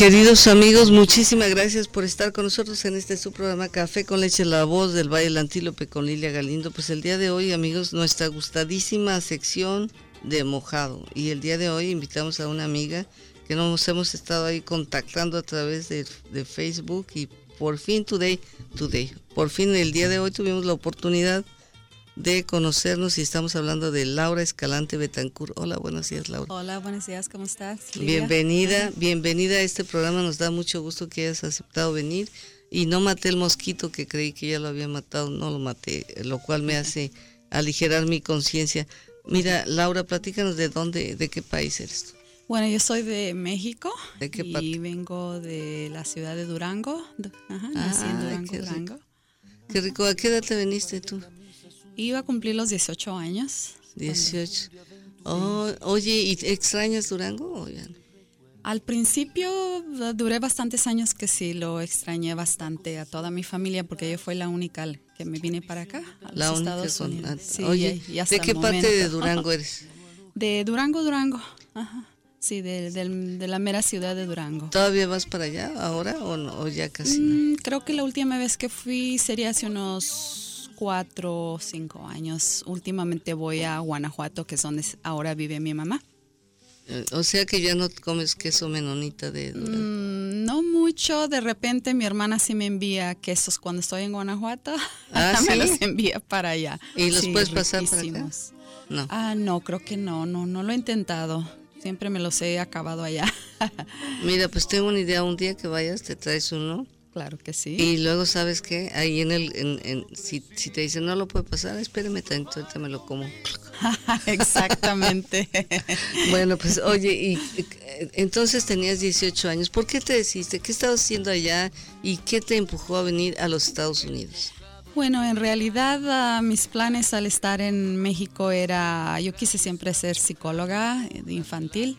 Queridos amigos, muchísimas gracias por estar con nosotros en este su programa Café con Leche, la voz del Valle del Antílope con Lilia Galindo. Pues el día de hoy, amigos, nuestra gustadísima sección de mojado. Y el día de hoy invitamos a una amiga que nos hemos estado ahí contactando a través de, de Facebook y por fin today, today, por fin el día de hoy tuvimos la oportunidad de conocernos y estamos hablando de Laura Escalante Betancourt. Hola, buenos días, Laura. Hola, buenos días, ¿cómo estás? Bienvenida, bienvenida a este programa. Nos da mucho gusto que hayas aceptado venir. Y no maté el mosquito que creí que ya lo había matado, no lo maté, lo cual me hace aligerar mi conciencia. Mira, Laura, platícanos de dónde, de qué país eres tú. Bueno, yo soy de México ¿De qué y parte? vengo de la ciudad de Durango. Du- Ajá, nací en Ay, Durango, qué rico. Durango. Qué rico, ¿a qué edad te viniste tú? Iba a cumplir los 18 años. 18. Oh, oye, ¿y extrañas Durango o ya no? Al principio eh, duré bastantes años que sí lo extrañé bastante a toda mi familia porque yo fui la única que me vine para acá, a La los única Estados Unidos. Sí, Oye, y- y hasta ¿de qué parte de. Durango eres? De Durango, Durango. Ajá. Sí, de, de la mera ciudad de Durango. ¿Todavía vas para allá ahora o, no, o ya casi? no? Mm, creo que la última vez que fui sería hace unos cuatro o cinco años. Últimamente voy a Guanajuato, que es donde ahora vive mi mamá. Eh, O sea que ya no comes queso menonita de. Mm, no mucho, de repente mi hermana sí me envía quesos cuando estoy en Guanajuato. Ah, me los envía para allá. ¿Y los Sí, puedes pasar para acá? No. Ah, no, creo que no, no, no lo he intentado. Siempre me los he acabado allá. Mira, pues tengo una idea. Un día que vayas, te traes uno. Claro que sí. Y luego, ¿sabes qué? Ahí en el. En, en- si, si te dicen no lo puede pasar, espérame tanto, ahorita me lo como. Exactamente. Bueno, pues oye, y entonces tenías 18 años. ¿Por qué te decidiste? ¿Qué estabas haciendo allá? ¿Y qué te empujó a venir a los Estados Unidos? Bueno, en realidad ah, mis planes al estar en México era, yo quise siempre ser psicóloga eh, infantil,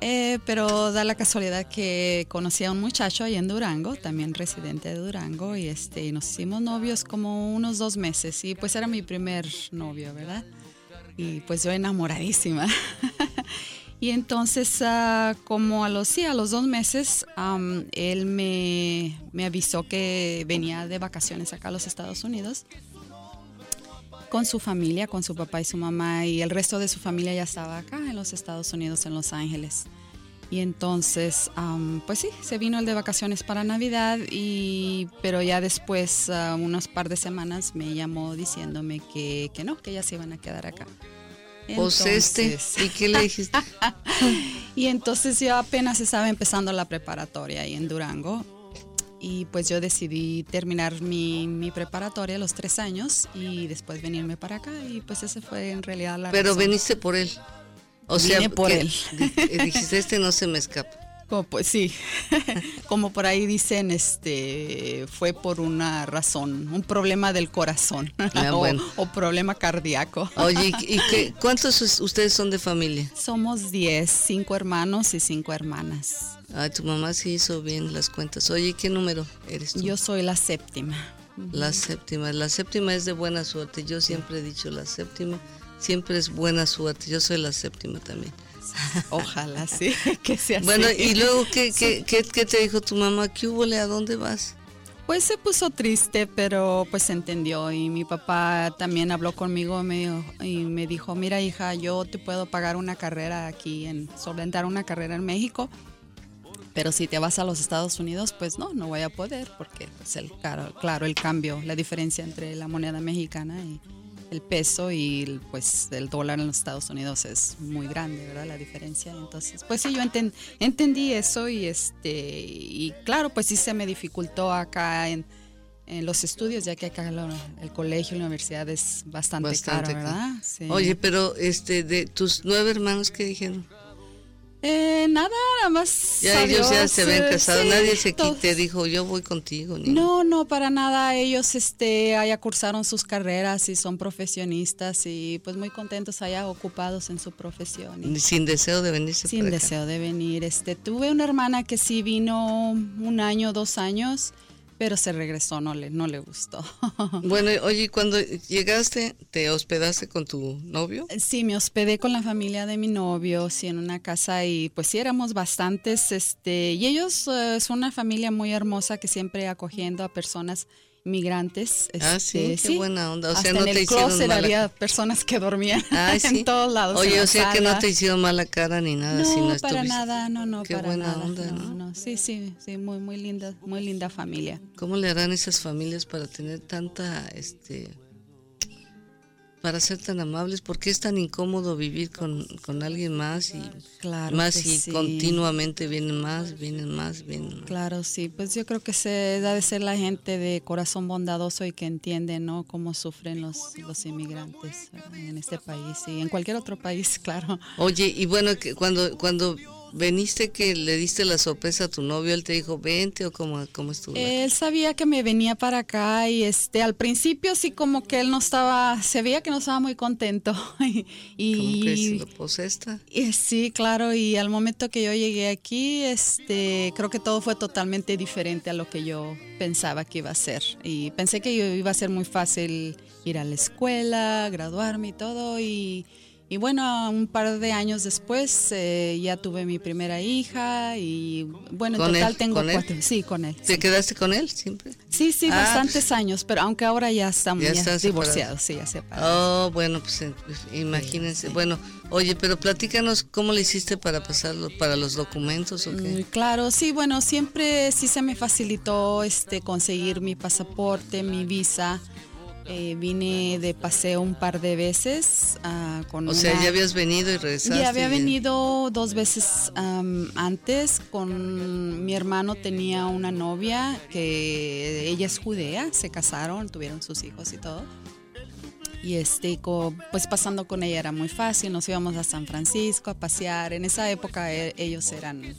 Eh, pero da la casualidad que conocí a un muchacho ahí en Durango, también residente de Durango, y este, nos hicimos novios como unos dos meses, y pues era mi primer novio, ¿verdad? Y pues yo enamoradísima. Y entonces, ah, como a los, los dos meses, él me, me avisó que venía de vacaciones acá a los Estados Unidos con su familia, con su papá y su mamá, y el resto de su familia ya estaba acá en los Estados Unidos, en Los Ángeles. Y entonces, pues sí, se vino el de vacaciones para Navidad, y, pero ya después, ah, unos par de semanas, me llamó diciéndome que, que no, que ya se iban a quedar acá. Pues este, Entonces- ¿y qué le dijiste? y entonces yo apenas estaba empezando la preparatoria ahí en Durango. Y pues yo decidí terminar mi, mi preparatoria a los tres años y después venirme para acá. Y pues esa fue en realidad la Pero razón. veniste por él. O sea, por él. di- dijiste, este no se me escapa. Como, pues sí, como por ahí dicen, este fue por una razón, un problema del corazón Ah, o, bueno. o problema cardíaco. Oye, ¿y qué, cuántos us- ustedes son de familia? Somos 10, cinco hermanos y cinco hermanas. Ay, tu mamá sí hizo bien las cuentas. Oye, ¿qué número eres tú? Yo soy la séptima. La séptima. La séptima es de buena suerte. Yo siempre he dicho la séptima. Siempre es buena suerte. Yo soy la séptima también. Ojalá, sí, que sea así. Bueno, y luego, ¿qué, qué, qué, qué te dijo tu mamá? ¿Qué hubo? ¿A dónde vas? Pues se puso triste, pero pues entendió y mi papá también habló conmigo me dijo- y me dijo, mira hija, yo te puedo pagar una carrera aquí, en solventar una carrera en México, pero si te vas a los Estados Unidos, pues no, no voy a poder porque pues el claro, claro el cambio, la diferencia entre la moneda mexicana y el peso y el, pues el dólar en los Estados Unidos es muy grande, ¿verdad? La diferencia. Entonces, pues sí, yo enten- entendí eso y este y claro, pues sí se me dificultó acá en, en los estudios, ya que acá lo- el colegio, la universidad es bastante, Bastante caro, caro. ¿verdad? Sí. Oye, pero este, de tus nueve hermanos, ¿qué dijeron? Eh, nada, nada más. Ya ellos ya se habían eh, casado. sí, Nadie se todos. quite, dijo, yo voy contigo. ni- No, no, para nada. Ellos este, allá cursaron sus carreras y son profesionistas y pues muy contentos allá, ocupados en su profesión. y sin deseo de venirse sin para acá. deseo de venir. Este, tuve una hermana que sí vino un año, dos años, pero se regresó, no le, no le gustó. Bueno, oye, cuando llegaste, ¿te hospedaste con tu novio? Sí, me hospedé con la familia de mi novio, sí, en una casa y pues sí éramos bastantes, este, y ellos eh, son una familia muy hermosa que siempre acogiendo a personas migrantes. ah, sí, este, qué buena onda. O sea, Hasta no en te el hicieron closet mala había personas que dormían Ay, sí. en todos lados. Oye, o sea que no sala. te hicieron mala cara ni nada. No, si no para estuviste- nada, no, no, Qué para buena nada. onda, no, ¿no? no, sí, sí, sí, muy, muy linda, muy linda familia. ¿Cómo le harán esas familias para tener tanta, este, para ser tan amables? ¿Por qué es tan incómodo vivir con, con alguien más y Claro más y sí. continuamente vienen más, vienen más, vienen más? Claro, sí, pues yo creo que se debe ser la gente de corazón bondadoso y que entiende, ¿no? Cómo sufren los, los inmigrantes en este país y en cualquier otro país, claro. Oye, y bueno, que cuando cuando veniste que le diste la sorpresa a tu novio, él te dijo, vente o cómo, cómo estuvo. Él sabía que me venía para acá y este al principio sí como que él no estaba, se veía que no estaba muy contento y, ¿Cómo que? Pues esta. y sí, claro, y al momento que yo llegué aquí, este, creo que todo fue totalmente diferente a lo que yo pensaba que iba a ser. Y pensé que iba a ser muy fácil ir a la escuela, graduarme y todo. Y, y bueno, un par de años después eh, ya tuve mi primera hija y bueno, en ¿Con total él? tengo cuatro. Sí, con él. ¿Te sí. quedaste con él siempre? Sí, sí, Ah, bastantes años, pero aunque ahora ya estamos Ya ya están divorciados, sí, ya separados. Oh, bueno, pues eh, pues, imagínense. sí. Bueno, oye, pero platícanos cómo le hiciste para pasarlo, para los documentos o Mm, qué. Claro, sí, bueno, siempre sí se me facilitó este conseguir mi pasaporte, mi visa. Eh, vine de paseo un par de veces ah, con O sea, ya habías venido y regresaste. ya había y- venido dos veces antes con mi hermano tenía una novia que ella es judea, se casaron, tuvieron sus hijos y todo. Y este, pues pasando con ella era muy fácil, nos íbamos a San Francisco a pasear. En esa época e- ellos eran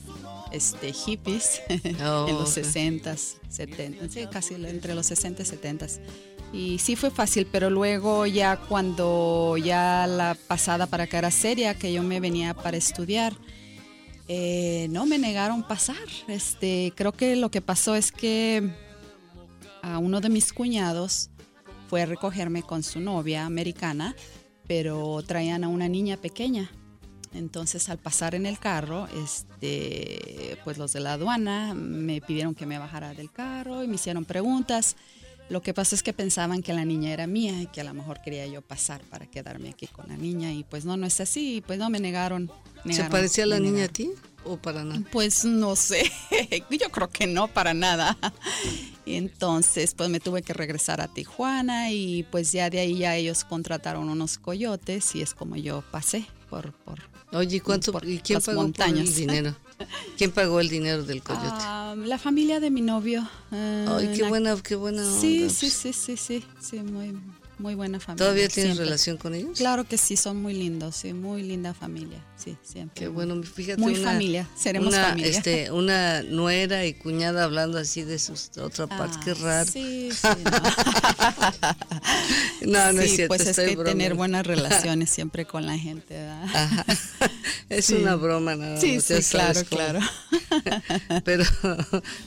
este, hippies Oh, en los ok. 60s, 70 sí, casi entre los 60 y 70s. Y sí fue fácil, pero luego ya cuando ya la pasada para acá era seria, que yo me venía para estudiar, eh, no me negaron pasar. Este, creo que lo que pasó es que a uno de mis cuñados fue a recogerme con su novia americana, pero traían a una niña pequeña. Entonces al pasar en el carro, este, pues los de la aduana me pidieron que me bajara del carro y me hicieron preguntas. Lo que pasa es que pensaban que la niña era mía y que a lo mejor quería yo pasar para quedarme aquí con la niña y pues no, no es así, pues no me negaron. ¿Se parecía la niña a ti o para nada? Pues no sé, yo creo que no para nada. Entonces, pues me tuve que regresar a Tijuana y pues ya de ahí ya ellos contrataron unos coyotes y es como yo pasé por... por Oye, ¿y ¿cuánto por y quién las pagó por montañas. el dinero? ¿Quién pagó el dinero del coyote? Ah, la familia de mi novio. ah, Ay, qué buena, qué buena onda. Sí, sí, sí, sí, sí, sí, muy, muy buena familia. ¿Todavía tienes siempre. relación con ellos? Claro que sí, son muy lindos, sí, muy linda familia, sí, siempre. Qué bueno, fíjate Muy una, familia, seremos una, familia. Este, una nuera y cuñada hablando así de sus otra parte, qué Ah, raro. Sí, sí, no. No, no es Sí, cierto. pues es estoy que tener buenas relaciones siempre con la gente, ¿verdad? Ajá. Es Sí. una broma nada Sí, más, sí, sabes claro, cómo. claro. Pero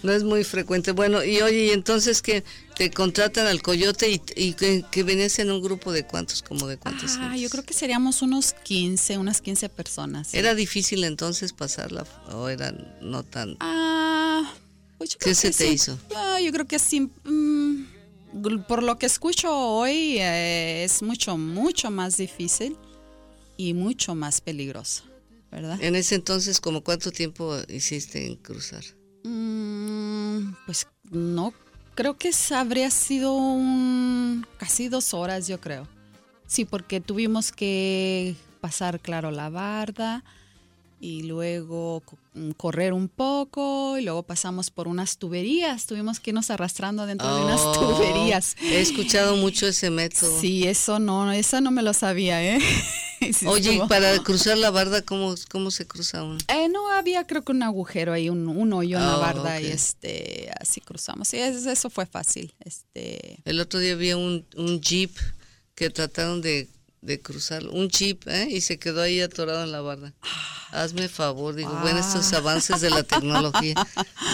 no es muy frecuente. Bueno, y oye, y entonces que te contratan al coyote y, y que, que venías en un grupo de cuántos, como de cuántos. Ah, yo creo que seríamos unos 15, unas 15 personas. sí. ¿Era difícil entonces pasarla o era no tan... Ah, pues yo ¿Qué creo se que te sí. hizo? Ah, yo creo que sí. mm, gl- por lo que escucho hoy, eh, es mucho, mucho más difícil y mucho más peligroso, ¿verdad? En ese entonces, como cuánto tiempo hiciste en cruzar? Mm, pues no, creo que habría sido casi dos horas, yo creo. Sí, porque tuvimos que pasar, claro, la barda y luego mm, correr un poco y luego pasamos por unas tuberías. Tuvimos que irnos arrastrando dentro de unas Oh, tuberías. He escuchado mucho ese método. Sí, eso no, eso no me lo sabía, ¿eh? Sí Oye, y estuvo- para cruzar la barda, ¿cómo, cómo se cruza uno? Eh, no, había creo que un agujero ahí, un, un hoyo en la Oh, barda y este, así cruzamos. Es- eso fue fácil. Este, El otro día había un, un jeep que trataron de, de cruzar, un jeep, ¿eh? y se quedó ahí atorado en la barda. ah, Hazme favor, digo, bueno, estos ah. avances de la tecnología.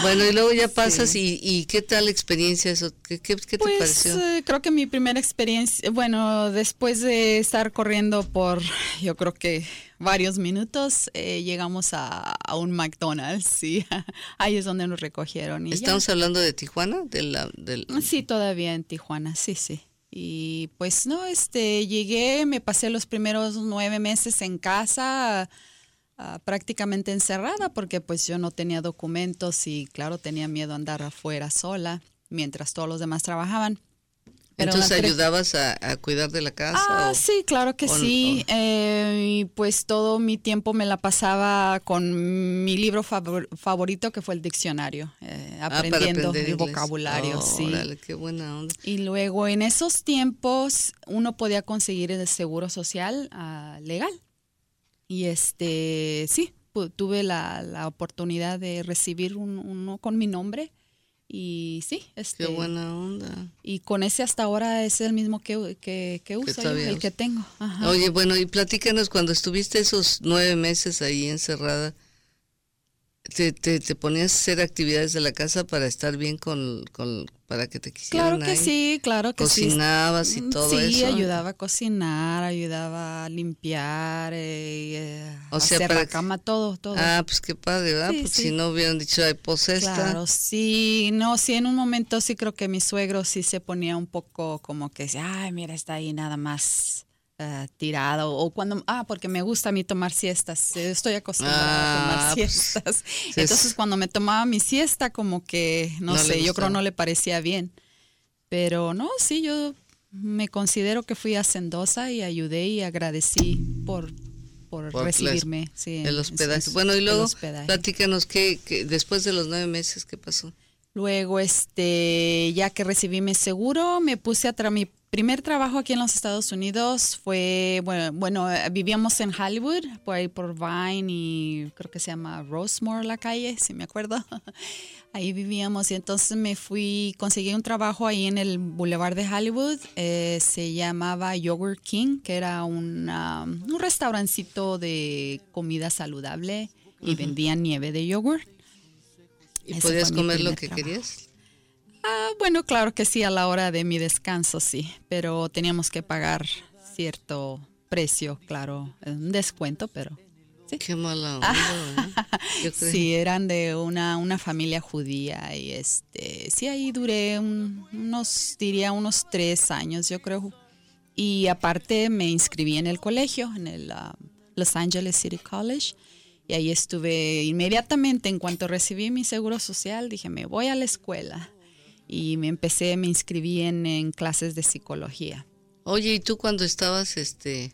Bueno, y luego ya pasas y, y, ¿qué tal la experiencia eso? ¿Qué, qué, te pues, pareció? Eh, creo que mi primera experiencia, bueno, después de estar corriendo por, yo creo que varios minutos, eh, llegamos a, un McDonald's, sí, ahí es donde nos recogieron. ¿Estamos hablando de Tijuana? De la, del... Sí, todavía en Tijuana, sí, sí. Y pues no, este, llegué, me pasé los primeros nueve meses en casa, ah, prácticamente encerrada, porque pues yo no tenía documentos y claro, tenía miedo a andar afuera sola, mientras todos los demás trabajaban. Entonces ayudabas a, cuidar de la casa. Ah, sí, claro que sí. Eh, y pues todo mi tiempo me la pasaba con mi libro favorito que fue el diccionario, eh, ah, aprendiendo el vocabulario. Oh, sí. qué buena onda. Y luego en esos tiempos uno podía conseguir el seguro social ah, legal. Y este, sí, tuve la, la oportunidad de recibir uno con mi nombre y sí, este. Qué buena onda. Y con ese hasta ahora es el mismo que, que, que uso, el que tengo. Oye, bueno, y platícanos, cuando estuviste esos nueve meses ahí encerrada, te, te, te, ponías a hacer actividades de la casa para estar bien con, con para que te quisieran Claro que sí, claro que Cocinabas sí. y todo eso. Sí, ayudaba a cocinar, ayudaba a limpiar, eh, eh hacer la cama, todo, todo. Ah, pues qué padre, ¿verdad? Porque si no hubieran dicho, ay, pues esta. Claro, sí, no, sí, en un momento sí creo que mi suegro sí se ponía un poco como que, ay, mira, está ahí nada más uh, tirado o cuando, ah, porque me gusta a mí tomar siestas, estoy acostumbrada a tomar ah, pues, siestas. Entonces cuando me tomaba mi siesta como que, no, sé, yo creo no le parecía bien. Pero no, sí, yo me considero que fui hacendosa y ayudé y agradecí por, por, recibirme. sí, el hospedaje. bueno, y luego platícanos que, después de los nueve meses, ¿qué pasó? Luego, este, ya que recibí mi seguro, me puse a tramitar primer trabajo aquí en los Estados Unidos fue, bueno, bueno, vivíamos en Hollywood, por ahí por Vine y creo que se llama Rosemore la calle, si me acuerdo. Ahí vivíamos y entonces me fui, conseguí un trabajo ahí en el Boulevard de Hollywood, eh, se llamaba Yogurt King, que era una, un restaurancito de comida saludable y vendían nieve de yogurt. ¿Y podías comer lo que querías? Ah, bueno, claro que sí, a la hora de mi descanso sí, pero teníamos que pagar cierto precio, claro, un descuento, pero sí. Qué mala onda. ¿eh? sí, eran de una, una familia judía y este, sí, ahí duré unos, diría unos tres años, yo creo. Y aparte me inscribí en el colegio, en el ah, Los Angeles City College. Y ahí estuve inmediatamente, en cuanto recibí mi seguro social, dije, me voy a la escuela y me empecé, me inscribí en, clases de psicología. Oye, ¿y tú cuando estabas, este,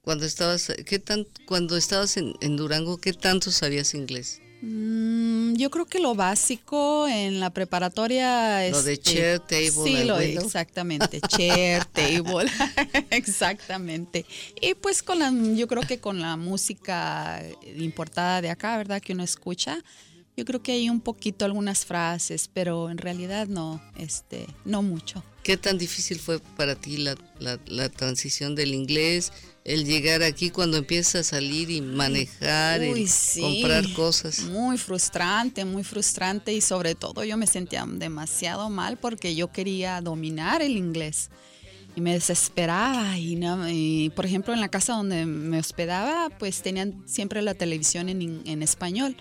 cuando estabas, qué tan, cuando estabas en, Durango, qué tanto sabías inglés? Mm, yo creo que lo básico en la preparatoria es... Lo de este, chair, table, Sí, lo, exactamente, chair, table, exactamente. Y pues con la, yo creo que con la música importada de acá, ¿verdad? Que uno escucha, yo creo que hay un poquito algunas frases, pero en realidad no, este, no mucho. ¿Qué tan difícil fue para ti la, la, transición del inglés, el llegar aquí cuando empiezas a salir y manejar, y comprar cosas? Muy frustrante, muy frustrante y sobre todo yo me sentía demasiado mal porque yo quería dominar el inglés y me desesperaba y, no, y, por ejemplo en la casa donde me hospedaba pues tenían siempre la televisión en, en español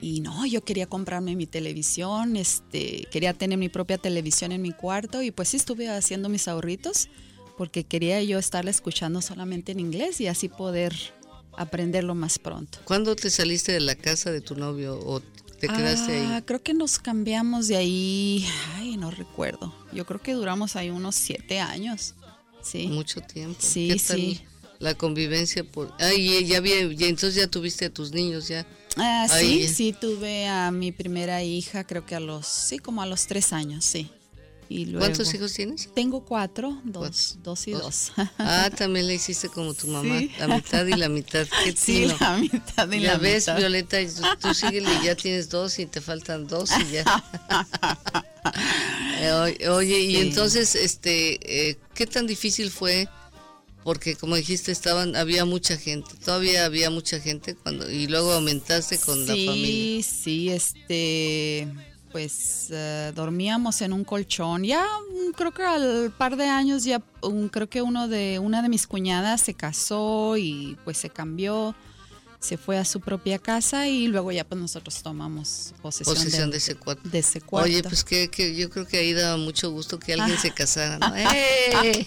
y no, yo quería comprarme mi televisión, este, quería tener mi propia televisión en mi cuarto y pues sí estuve haciendo mis ahorritos porque quería yo estar escuchando solamente en inglés y así poder aprenderlo más pronto. ¿Cuándo te saliste de la casa de tu novio o te quedaste ah, ahí? Creo que nos cambiamos de ahí, ay, no recuerdo. Yo creo que duramos ahí unos siete años. Sí. Mucho tiempo. Sí, sí. La convivencia por... Ay, ya, ya, ya, entonces ya tuviste a tus niños ya. Ah, sí, sí, tuve a mi primera hija, creo que a los, sí, como a los tres años, sí. Y luego, ¿Cuántos hijos tienes? Tengo cuatro, dos, dos y dos. Ah, también le hiciste como tu mamá, la mitad y la mitad. Qué sí, la mitad y ya la ves, Violeta, y tú, tú síguele, ya tienes dos y te faltan dos y ya. Eh, oye, y entonces, este, eh, ¿qué tan difícil fue porque como dijiste estaban había mucha gente todavía había mucha gente cuando y luego aumentaste con la familia. sí sí este pues eh, dormíamos en un colchón ya mm, creo que al par de años ya un- creo que uno de una de mis cuñadas se casó y pues se cambió se fue a su propia casa y luego ya pues nosotros tomamos posesión, posesión de ese cuarto de ese cuarto Oye, pues que, que yo creo que ahí daba mucho gusto que alguien se casara, ¿no? ¡Eh!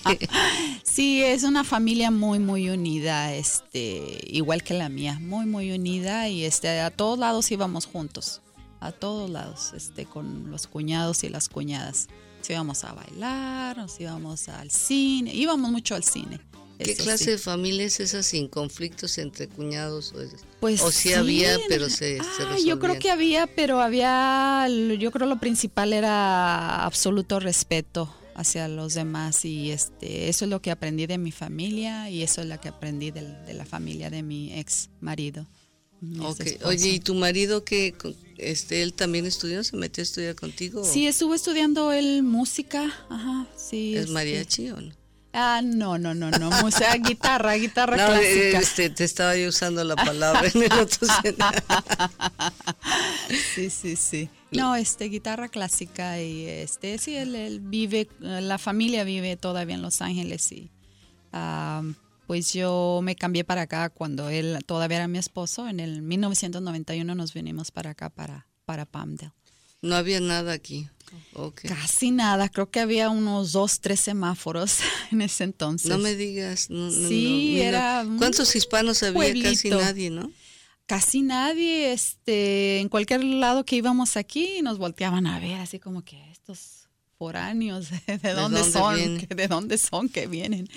Sí, es una familia muy, muy unida, este, igual que la mía, muy, muy unida y este, a todos lados íbamos juntos, a todos lados, este, con los cuñados y las cuñadas. Nos íbamos a bailar, nos íbamos al cine, íbamos mucho al cine. ¿Qué eso clase sí. de familia es esa sin conflictos entre cuñados? Pues o sí, había, pero se, se Ah, resolvían? yo creo que había, pero había, yo creo lo principal era absoluto respeto hacia los demás y este, eso es lo que aprendí de mi familia y eso es lo que aprendí de, la familia de mi ex marido. mi Ok. exesposo. Oye, ¿y tu marido que este, él también estudió? ¿Se metió a estudiar contigo? Sí, estuvo estudiando él música, ajá, sí. ¿Es este- mariachi o no? Ah, no, no, no, no, música, guitarra, guitarra No, eh, clásica. este, te estaba yo usando la palabra en el otro. Sí, sí, sí. No, este, guitarra clásica y este, sí, él, él vive, la familia vive todavía en Los Ángeles y pues yo me cambié para acá cuando él todavía era mi esposo. En el 1991 nos vinimos para acá, para, para Palmdale. No había nada aquí. Ok. Casi nada, creo que había unos dos, tres semáforos en ese entonces. No me digas. no, no, Sí, no, era ¿Cuántos hispanos había? Casi pueblito. nadie, ¿no? casi nadie, este, en cualquier lado que íbamos aquí nos volteaban a ver, así como que estos foráneos, ¿de, dónde, dónde son? vienen? ¿De dónde son que vienen?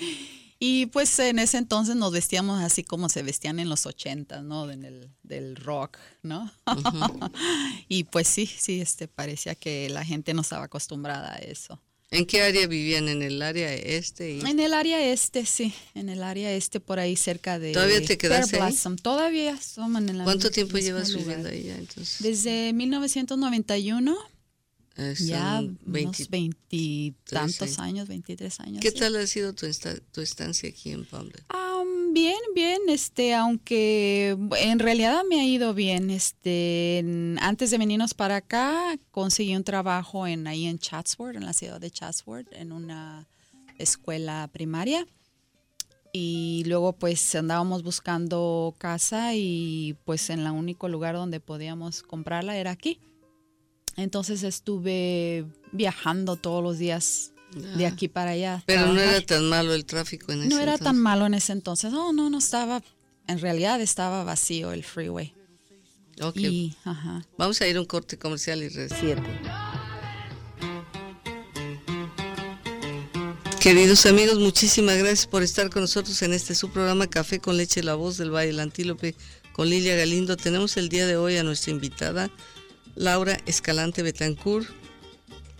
Y pues en ese entonces nos vestíamos así como se vestían en los ochentas, ¿no? En el, del rock, ¿no? y pues sí, sí, este, parecía que la gente no estaba acostumbrada a eso. ¿En qué área vivían? ¿En el área este? Y... En el área este, sí, en el área este, por ahí cerca de ¿Todavía te quedaste ahí? Todavía somos en el ¿Cuánto tiempo llevas viviendo ahí ya? Entonces, Desde 1991, Ya son 20 unos veintitantos años, 23 años. ¿Qué sí. tal ha sido tu, esta- tu estancia aquí en Palmdale? Am, bien, bien, este, aunque en realidad me ha ido bien. Este, antes de venirnos para acá, conseguí un trabajo en ahí en Chatsworth, en la ciudad de Chatsworth, en una escuela primaria. Y luego pues andábamos buscando casa y pues en el único lugar donde podíamos comprarla era aquí. Entonces estuve viajando todos los días de Ah, aquí para allá. Pero no era tan malo el tráfico en ese No era tan entonces. malo en ese entonces. No, no, no estaba. En realidad estaba vacío el freeway. Ok, Y, ajá. Vamos a ir a un corte comercial y regresamos. Queridos amigos, muchísimas gracias por estar con nosotros en este su programa Café con Leche, la voz del Valle del Antílope con Lilia Galindo. Tenemos el día de hoy a nuestra invitada, Laura Escalante Betancourt.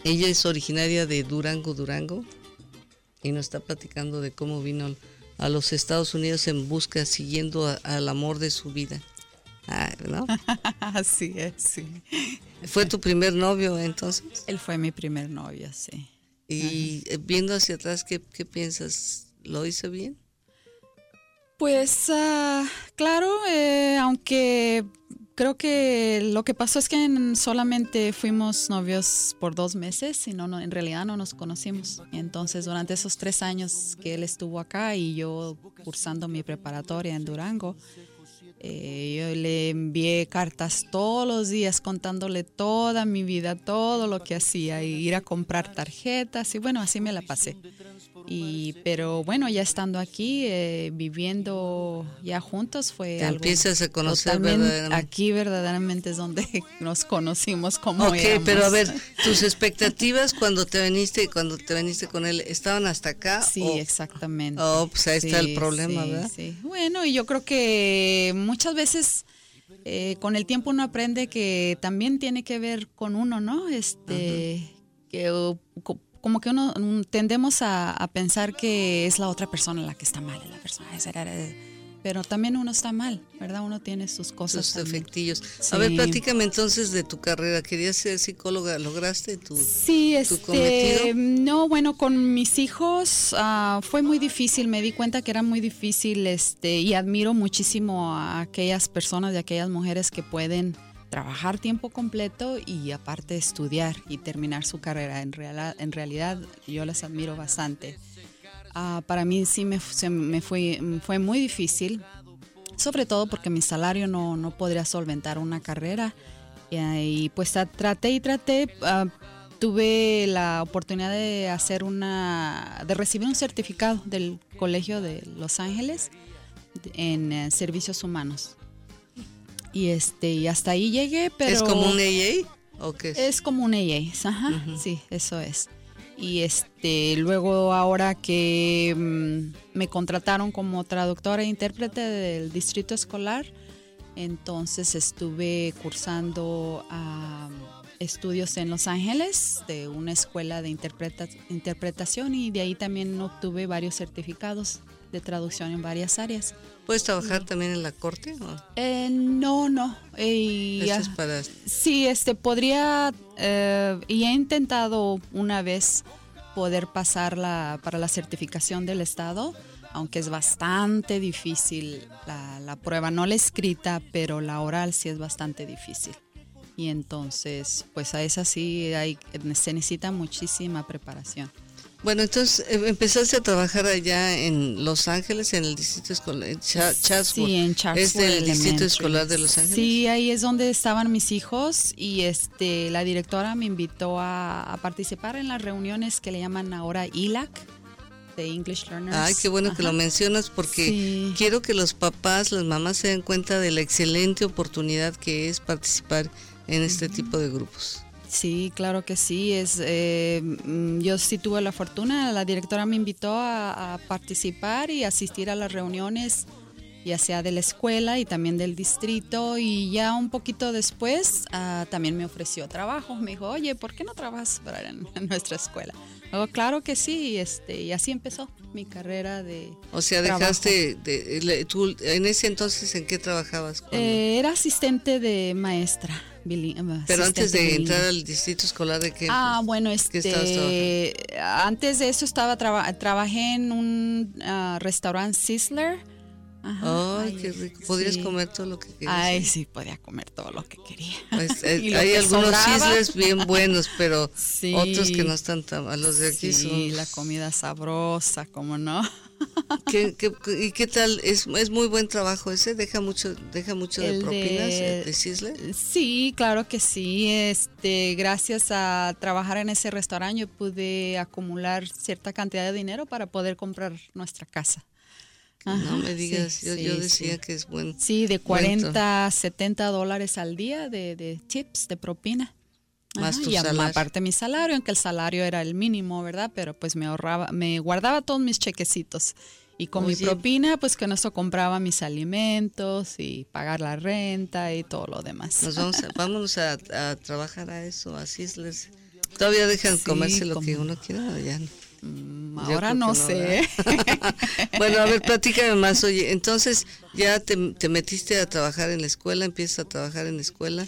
Ella es originaria de Durango, Durango, y nos está platicando de cómo vino a los Estados Unidos en busca, siguiendo a- al amor de su vida. Ah, ¿no? Así es, sí. ¿Fue tu primer novio entonces? Él fue mi primer novio, sí. Y eh, viendo hacia atrás, ¿qué, qué piensas? ¿Lo hizo bien? Pues, ah, claro, eh, aunque creo que lo que pasó es que en- solamente fuimos novios por dos meses y no, no, en realidad no nos conocimos. Entonces, durante esos tres años que él estuvo acá y yo cursando mi preparatoria en Durango, eh, yo le envié cartas todos los días contándole toda mi vida, todo lo que hacía, y ir a comprar tarjetas y bueno, así me la pasé. Y, pero bueno, ya estando aquí, eh, viviendo ya juntos, fue Te algo empiezas a conocer verdaderamente. Aquí verdaderamente es donde nos conocimos como Ok, éramos. pero a ver, tus expectativas cuando te viniste, cuando te viniste con él, ¿estaban hasta acá? Sí, o- exactamente. Oh, pues ahí está el problema, sí, ¿verdad? sí. Bueno, y yo creo que muchas veces eh, con el tiempo uno aprende que también tiene que ver con uno, ¿no? Este, que como que uno mm, tendemos a, a pensar que es la otra persona la que está mal, la persona, esa era- pero también uno está mal, ¿verdad? Uno tiene sus cosas. Sus también. defectillos. A ver, platícame entonces de tu carrera. ¿Querías ser psicóloga? ¿Lograste tu, Sí, tu este, cometido? no, bueno, con mis hijos ah, fue muy difícil, me di cuenta que era muy difícil, este, y admiro muchísimo a aquellas personas y aquellas mujeres que pueden trabajar tiempo completo y aparte estudiar y terminar su carrera. En, en realidad yo las admiro bastante. Ah, para mí sí me, me fue, muy difícil, sobre todo porque mi salario no, no podría solventar una carrera. Y, ahí, pues tra- traté y traté. ah, tuve la oportunidad de hacer una, de recibir un certificado del Colegio de Los Ángeles en eh, servicios humanos. Y este, y hasta ahí llegué, pero ¿Es como un AA? ¿O qué es? es como un AA, ajá, sí, eso es. Y este, luego ahora que mm, me contrataron como traductora e intérprete del distrito escolar, entonces estuve cursando ah, estudios en Los Ángeles de una escuela de interpreta- interpretación y de ahí también obtuve varios certificados de traducción en varias áreas. ¿Puedes trabajar también en la corte? Eh, no, no. eh, y, Eso es para... Sí, este podría eh, y he intentado una vez poder pasar la, para la certificación del estado, aunque es bastante difícil la, la prueba, no la escrita, pero la oral sí es bastante difícil. Y entonces, pues a esa sí hay, se necesita muchísima preparación. Bueno, entonces eh, empezaste a trabajar allá en Los Ángeles, en el distrito escolar, en Chatsworth. Sí, en ¿Es Chatsworth del distrito escolar de Los Ángeles? Sí, ahí es donde estaban mis hijos y este la directora me invitó a, a participar en las reuniones que le llaman ahora ILAC, de English Learners. Ay, qué bueno que lo Ajá. mencionas porque Sí. quiero que los papás, las mamás se den cuenta de la excelente oportunidad que es participar en este tipo de grupos. Sí, claro que sí. Es, eh, mm, yo sí tuve la fortuna, la directora me invitó a, a participar y asistir a las reuniones, ya sea de la escuela y también del distrito. Y ya un poquito después ah, también me ofreció trabajo. Me dijo, oye, ¿por qué no trabajas para en, en nuestra escuela? Claro que sí, y, este, y así empezó mi carrera de... O sea, Trabajo. dejaste, de, le- tú, en ese entonces, ¿en qué trabajabas? Eh, era asistente de maestra. bili- Pero antes de bilingüe. entrar al distrito escolar, ¿de qué? Ah, bueno, ¿Qué estabas este, antes de eso estaba traba- trabajé en un ah, restaurante Sizzler. Ajá, Ay, qué rico. Podrías sí. comer todo lo que querías. Ay, sí, podía comer todo lo que quería. Pues, eh, hay que algunos sobraba. bien buenos, pero Sí. otros que no están tan malos. Los de aquí sí, son... la comida sabrosa, ¿cómo no? ¿Qué, qué- y qué tal? ¿Es, es muy buen trabajo ese? ¿Deja mucho, deja mucho de propinas de- eh, de Sizzler? Sí, claro que sí. Este, gracias a trabajar en ese restaurante yo pude acumular cierta cantidad de dinero para poder comprar nuestra casa. No Ajá, me sí, digas, yo, yo sí, decía sí. que es buen. Sí, de buen 40 a 70 dólares al día de, de tips, de propina. Más tu y salario. aparte mi salario, aunque el salario era el mínimo, ¿verdad? Pero pues me ahorraba, me guardaba todos mis chequecitos. Y con mi propina, pues con eso compraba mis alimentos y pagar la renta y todo lo demás. Nos vamos a, vámonos a, a trabajar a eso, a Sizzlers. Todavía dejan Sí, comerse lo que uno quiera, ¿o ya no? Mm, Ahora no sé. Bueno, a ver, platícame más. Oye, entonces ya te, te metiste a trabajar en la escuela, empiezas a trabajar en la escuela.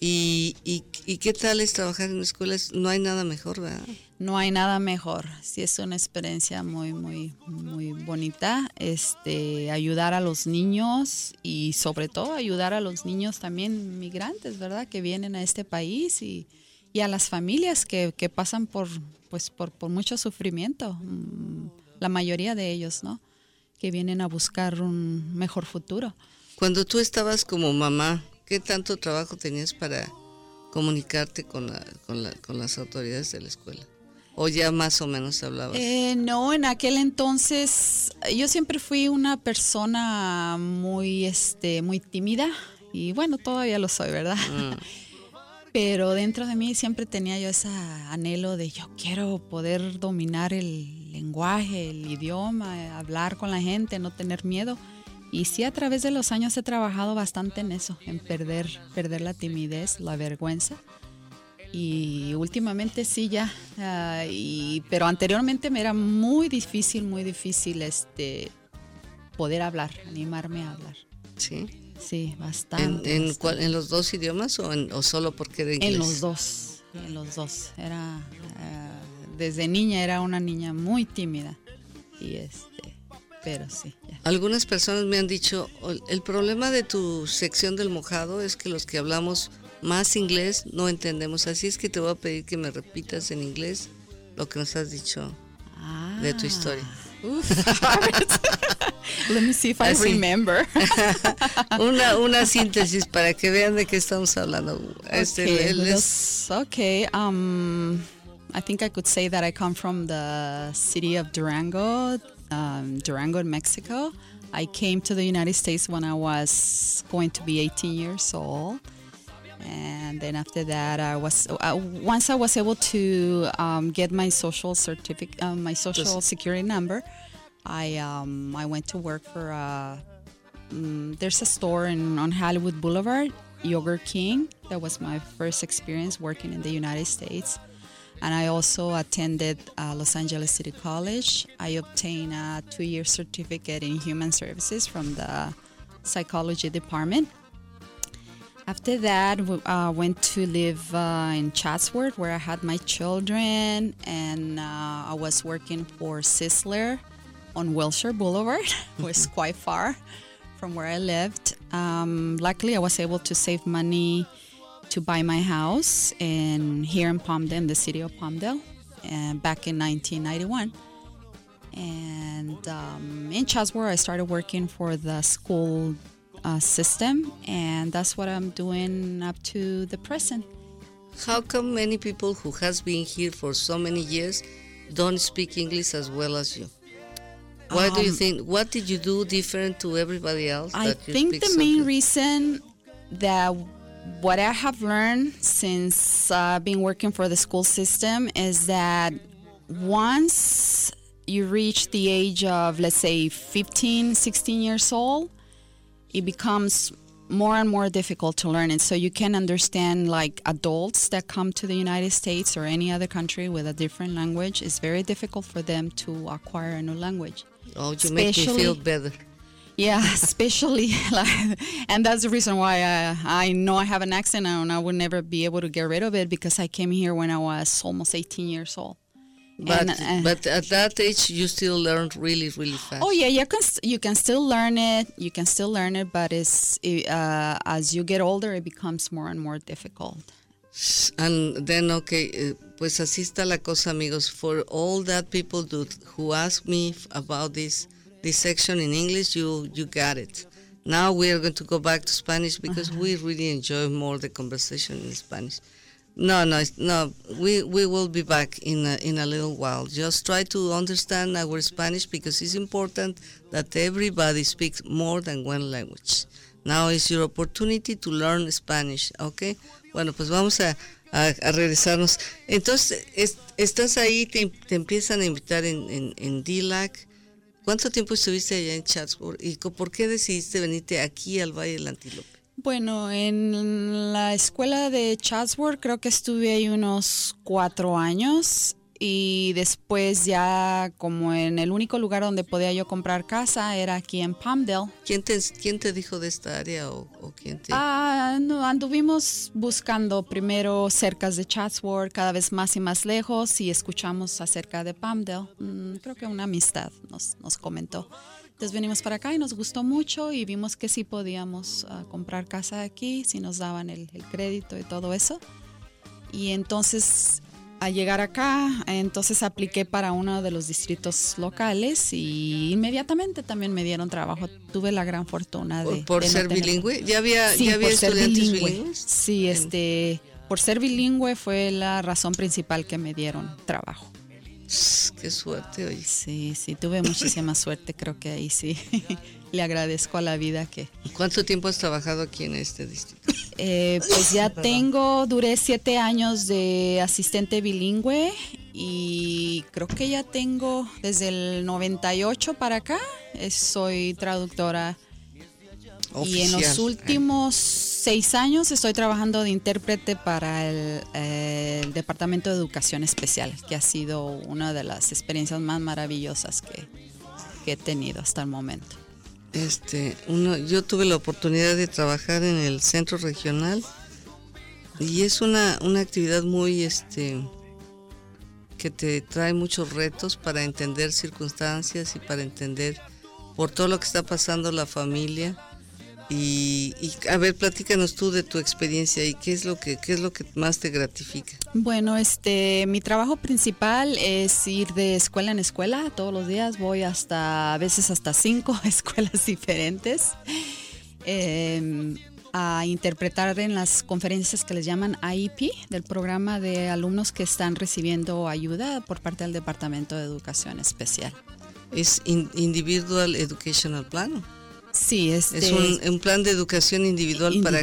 ¿Y, y, y qué tal es trabajar en la escuela? Es- No hay nada mejor, ¿verdad? No hay nada mejor. Sí es una experiencia muy, muy, muy bonita. Este, ayudar a los niños y sobre todo ayudar a los niños también migrantes, ¿verdad? Que vienen a este país y, y a las familias que, que pasan por, pues, por, por mucho sufrimiento. Mm, La mayoría de ellos, ¿no? Que vienen a buscar un mejor futuro. Cuando tú estabas como mamá, ¿qué tanto trabajo tenías para comunicarte con, la, con, la, con las autoridades de la escuela? ¿O ya más o menos hablabas? Eh, no, en aquel entonces yo siempre fui una persona muy, este, muy tímida y bueno, todavía lo soy, ¿verdad? Mm. Pero dentro de mí siempre tenía yo ese anhelo de yo quiero poder dominar el lenguaje, el idioma, hablar con la gente, no tener miedo. Y sí, a través de los años he trabajado bastante en eso, en perder, perder la timidez, la vergüenza. Y últimamente sí ya, ah, pero anteriormente me era muy difícil, muy difícil este, poder hablar, animarme a hablar. Sí. Sí, bastante. ¿En, en, los dos idiomas o, en, o solo porque de inglés? En los dos, en los dos. Era, eh, desde niña era una niña muy tímida y este, pero sí. Algunas personas me han dicho, el problema de tu sección del mojado es que los que hablamos más inglés no entendemos, así es que te voy a pedir que me repitas en inglés lo que nos has dicho de tu historia. Let me see if I remember. una, una síntesis para que vean de qué estamos hablando. Este, okay, okay. Um, I think I could say that I come from the city of Durango, um, Durango, in Mexico. I came to the United States when I was going to be 18 years old. And then after that, I was uh, once I was able to um, get my social certificate, uh, my social security number. I um, I went to work for a, um, there's a store in on Hollywood Boulevard, Yogurt King. That was my first experience working in the United States. And I also attended uh, Los Angeles City College. I obtained a two-year certificate in human services from the psychology department. After that, I uh, went to live uh, in Chatsworth, where I had my children, and uh, I was working for Sizzler on Wilshire Boulevard, which is quite far from where I lived. Um, luckily, I was able to save money to buy my house in here in Palmdale, in the city of Palmdale, and back in 1991. And um, in Chatsworth, I started working for the school uh, system, and that's what I'm doing up to the present. How come many people who has been here for so many years don't speak English as well as you? Why um, do you um, think? What did you do different to everybody else? I think the main reason that what I have learned since uh, being working for the school system is that once you reach the age of, let's say, 15, 16 years old, it becomes more and more difficult to learn it. So you can understand like adults that come to the United States or any other country with a different language. It's very difficult for them to acquire a new language. Oh, you especially, make me feel better. Yeah, especially like, and that's the reason why I, I know I have an accent and I would never be able to get rid of it because I came here when I was almost 18 years old. But and, uh, but at that age, you still learn really really fast. Oh yeah, you can you can still learn it. You can still learn it, but it's uh, as you get older, it becomes more and more difficult. And then okay, uh, pues así está la cosa, amigos. For all that people do, who ask me about this this section in English, you you got it. Now we are going to go back to Spanish because uh -huh. we really enjoy more the conversation in Spanish. No, no, no. We we will be back in a, in a little while. Just try to understand our Spanish because it's important that everybody speaks more than one language. Now is your opportunity to learn Spanish, okay? Bueno, pues vamos a, a, regresarnos. Entonces, es, estás ahí, te, te, empiezan a invitar en, en, en DILAC. ¿Cuánto tiempo estuviste allá en Chatsworth? ¿Y por qué decidiste venirte aquí al Valle del Antílope? Bueno, en la escuela de Chatsworth creo que estuve ahí unos cuatro años y después ya como en el único lugar donde podía yo comprar casa era aquí en Palmdale. ¿Quién te, quién te dijo de esta área o, quién te...? Ah, no, anduvimos buscando primero cerca de Chatsworth, cada vez más y más lejos y escuchamos acerca de Palmdale. Mm, creo que una amistad nos, nos comentó. Entonces venimos para acá y nos gustó mucho y vimos que sí podíamos uh, comprar casa aquí, si nos daban el, el, crédito y todo eso. Y entonces al llegar acá, entonces apliqué para uno de los distritos locales y inmediatamente también me dieron trabajo. Tuve la gran fortuna de... ¿Por, ser bilingüe? ¿Ya había, sí, ¿ya había estudiantes bilingües? Sí, este, por ser bilingüe fue la razón principal que me dieron trabajo. Qué suerte hoy. Sí, sí, tuve muchísima suerte, creo que ahí sí. Le agradezco a la vida que... ¿Cuánto tiempo has trabajado aquí en este distrito? Eh, pues ya tengo, duré siete años de asistente bilingüe y creo que ya tengo desde el 98 para acá, soy traductora. Y en los últimos seis años estoy trabajando de intérprete para el, Departamento de Educación Especial, que ha sido una de las experiencias más maravillosas que, he tenido hasta el momento. este, uno, yo tuve la oportunidad de trabajar en el centro regional y es una, una actividad muy, este, que te trae muchos retos para entender circunstancias y para entender por todo lo que está pasando la familia. Y, a ver, platícanos tú de tu experiencia y qué es lo que qué es lo que más te gratifica. Bueno, este, mi trabajo principal es ir de escuela en escuela todos los días. Voy hasta a veces hasta cinco escuelas diferentes. Em, a interpretar en las conferencias que les llaman IEP, del programa de alumnos que están recibiendo ayuda por parte del Departamento de Educación Especial. ¿Es Individual Educational Plan? Sí, este, es un, plan de educación individual, para,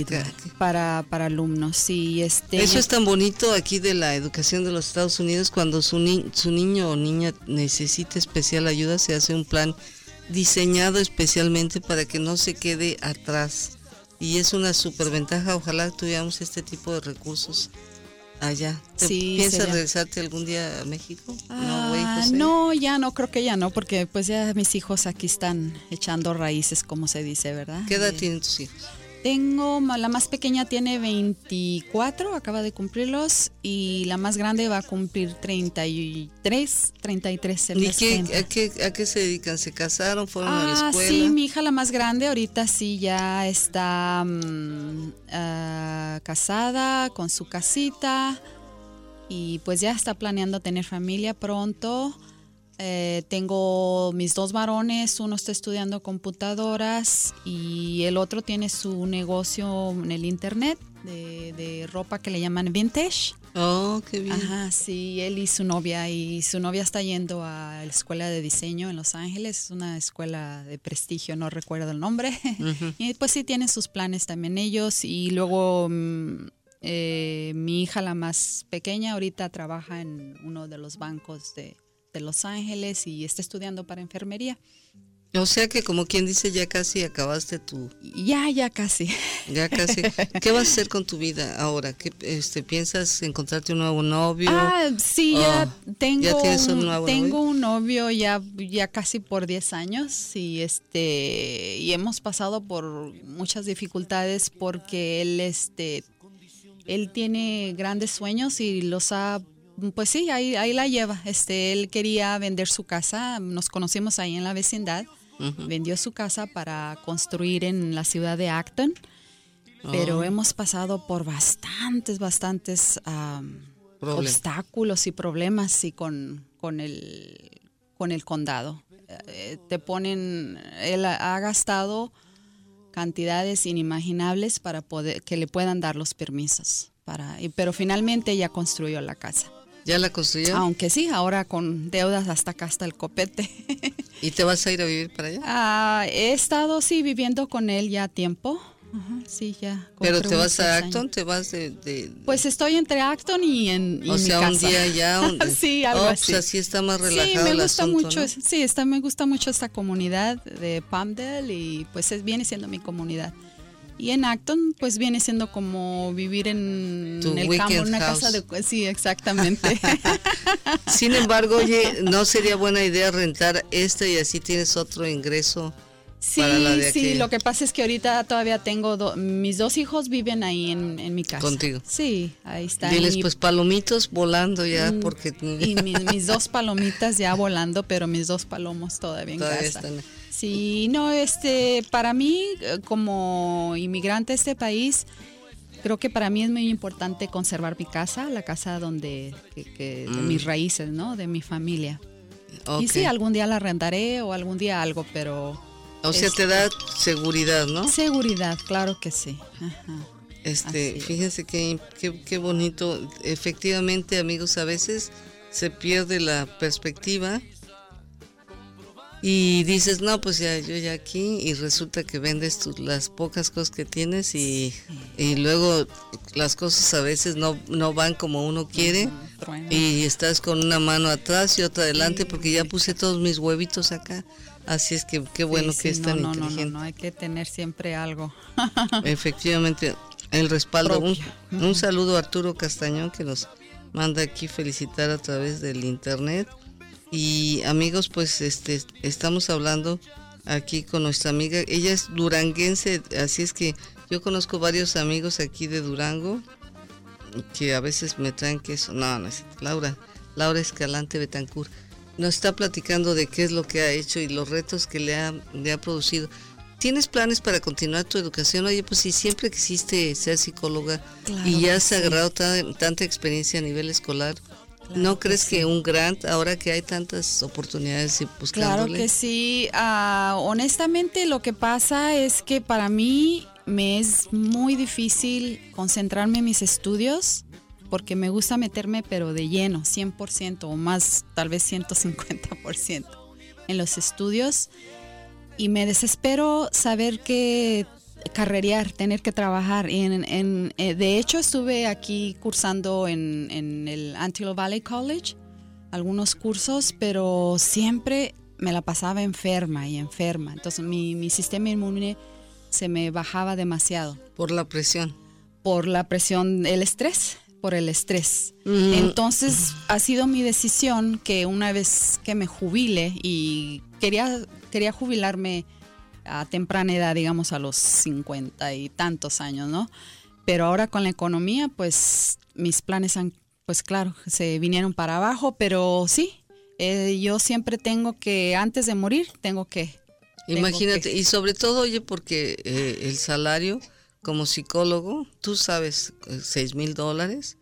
para para alumnos. Sí, este. Eso es tan bonito aquí de la educación de los Estados Unidos cuando su, su niño o niña necesita especial ayuda se hace un plan diseñado especialmente para que no se quede atrás y es una superventaja. Ojalá tuviéramos este tipo de recursos allá. ¿Piensas regresarte algún día a México? Ah, no, ya no, creo que ya no, porque pues ya mis hijos aquí están echando raíces, como se dice, ¿verdad? ¿Qué edad tienen tus hijos? Tengo, la más pequeña tiene 24, acaba de cumplirlos, y la más grande va a cumplir 33, 33 el ¿Y qué, a, qué, a, qué, se dedican? ¿Se casaron? ¿Fueron a la ah, escuela? Sí, mi hija la más grande ahorita sí ya está mm, ah, casada con su casita y pues ya está planeando tener familia pronto. Eh, tengo mis dos varones, uno está estudiando computadoras y el otro tiene su negocio en el internet de, ropa que le llaman vintage. Oh, qué bien. Ajá, sí, él y su novia y su novia está yendo a la escuela de diseño en Los Ángeles, es una escuela de prestigio, no recuerdo el nombre. y pues sí tienen sus planes también ellos y luego mm, eh, mi hija la más pequeña ahorita trabaja en uno de los bancos de de Los Ángeles y está estudiando para enfermería. O sea que como quien dice, ya casi acabaste tu... Ya, ya casi. Ya casi. ¿Qué vas a hacer con tu vida ahora? ¿Qué, este, ¿Piensas encontrarte un nuevo novio? Ah, sí, ya tengo, un, tengo un novio ya, ya casi por 10 años y, este, y hemos pasado por muchas dificultades porque él, este, él tiene grandes sueños y los ha pues sí, ahí, ahí la lleva. Este, él quería vender su casa, nos conocimos ahí en la vecindad, vendió su casa para construir en la ciudad de Acton, pero hemos pasado por bastantes, bastantes obstáculos y problemas y con, con, el, con el condado. Eh, te ponen, él ha gastado cantidades inimaginables para poder que le puedan dar los permisos. Para, pero finalmente ya construyó la casa. ¿Ya la construyó? Aunque sí, ahora con deudas hasta acá hasta el copete. ¿Y te vas a ir a vivir para allá? Ah, he estado, sí, viviendo con él ya tiempo. sí, ya. ¿Pero te vas a Acton? ¿Te vas de, Pues estoy entre Acton y en O sea, un día ya... sí, algo oh, así. Pues así está más relajado Sí, me gusta mucho, sí, está, me gusta mucho esta comunidad de Palmdale y pues es, viene siendo mi comunidad. Y en Acton, pues viene siendo como vivir en, el campo, en una casa de... Sí, exactamente. Sin embargo, oye, ¿no sería buena idea rentar este y así tienes otro ingreso? Sí, sí, lo que pasa es que ahorita todavía tengo, mis dos hijos viven ahí en, mi casa. Contigo. Sí, ahí están. Diles pues palomitos volando ya, mm, porque... Y mis, dos palomitas ya volando, pero mis dos palomos todavía en casa. Están Sí, no, este, para mí eh, como inmigrante a este país, creo que para mí es muy importante conservar mi casa, la casa donde, de mm. mis raíces, ¿no? De mi familia. Y sí, algún día la arrendaré o algún día algo, pero... O sea, te da seguridad, ¿no? Seguridad, claro que sí. Este, fíjense qué, qué bonito. Efectivamente, amigos, a veces se pierde la perspectiva y dices, no, pues ya yo ya aquí y resulta que vendes las pocas cosas que tienes y, y, luego las cosas a veces no, no van como uno quiere y estás con una mano atrás y otra adelante porque ya puse todos mis huevitos acá. Así es que qué bueno que es tan no, inteligente. No, no, no, hay que tener siempre algo. Efectivamente, el respaldo. Un, un saludo a Arturo Castañón que nos manda aquí felicitar a través del internet y amigos, pues este estamos hablando aquí con nuestra amiga. Ella es duranguense, así es que yo conozco varios amigos aquí de Durango que a veces me traen queso. No, no es Laura, Laura Escalante Betancourt. Nos está platicando de qué es lo que ha hecho y los retos que le ha, le ha producido. ¿Tienes planes para continuar tu educación? Oye, pues si siempre quisiste ser psicóloga y ya has agarrado tanta experiencia a nivel escolar, ¿no crees que, un grant, ahora que hay tantas oportunidades y buscándole? Claro que sí. Ah, honestamente, lo que pasa es que para mí me es muy difícil concentrarme en mis estudios porque me gusta meterme pero de lleno, 100% o más, tal vez 150% en los estudios y me desespero saber que carrerear, tener que trabajar. En, eh, de hecho, estuve aquí cursando en, el Antelope Valley College algunos cursos, pero siempre me la pasaba enferma y enferma. Entonces mi, mi sistema inmune se me bajaba demasiado. Por la presión. Por la presión, el estrés, por el estrés. Entonces ha sido mi decisión que una vez que me jubile y quería quería jubilarme a temprana edad, digamos a los cincuenta y tantos años, ¿no? Pero ahora con la economía, pues mis planes han, pues claro, se vinieron para abajo, pero sí, eh, yo siempre tengo que, antes de morir, tengo que... Imagínate, y sobre todo, oye, porque eh, el salario como psicólogo, tú sabes, eh, seis mil dólares,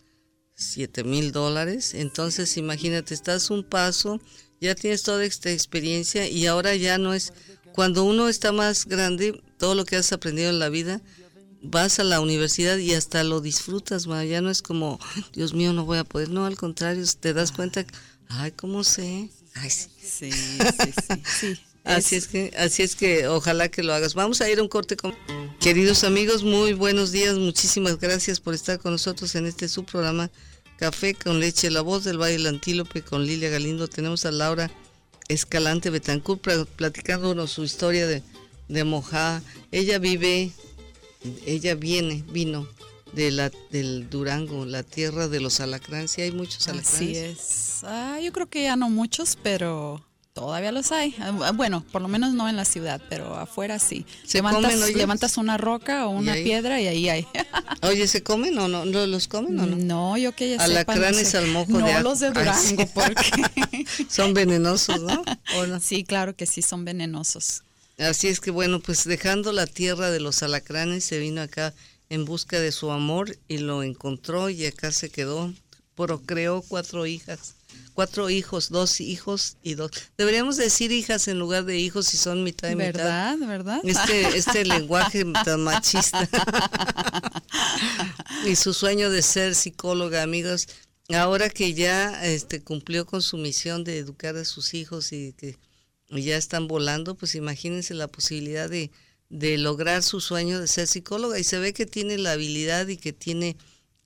siete mil dólares, entonces imagínate, estás un paso ya tienes toda esta experiencia y ahora ya no es, cuando uno está más grande, todo lo que has aprendido en la vida, vas a la universidad y hasta lo disfrutas, ya no es como, Dios mío, no voy a poder, no, al contrario, te das cuenta, ay, ¿cómo sé? Ay, sí. Sí, sí, sí. Así es que, así es que ojalá que lo hagas. Vamos a ir a un corte con queridos amigos, muy buenos días, muchísimas gracias por estar con nosotros en este su programa Café con leche, la voz del Valle del Antílope con Lilia Galindo. Tenemos a Laura Escalante Betancourt platicándonos su historia de, de Mojá. Ella vive, ella viene, vino de la, del Durango, la tierra de los alacranes. ¿Sí hay muchos alacranes? Así es. Ah, yo creo que ya no muchos, pero Todavía los hay. Ah, bueno, por lo menos no en la ciudad, pero afuera sí. levantas, levantas una roca o una piedra y ahí hay. oye, ¿se comen o no? ¿Los comen o no? No, yo que ya Alacranes al mojo no de los de Durango, porque... son venenosos, ¿no? Sí, claro que sí, son venenosos. Así es que bueno, pues dejando la tierra de los alacranes, se vino acá en busca de su amor y lo encontró y acá se quedó. Procreó cuatro hijas cuatro hijos, dos hijos y dos. Deberíamos decir hijas en lugar de hijos si son mitad y ¿verdad? mitad. ¿Verdad? Este, este lenguaje tan machista. y su sueño de ser psicóloga, amigos. Ahora que ya este, cumplió con su misión de educar a sus hijos y que ya están volando, pues imagínense la posibilidad de, de lograr su sueño de ser psicóloga. Y se ve que tiene la habilidad y que tiene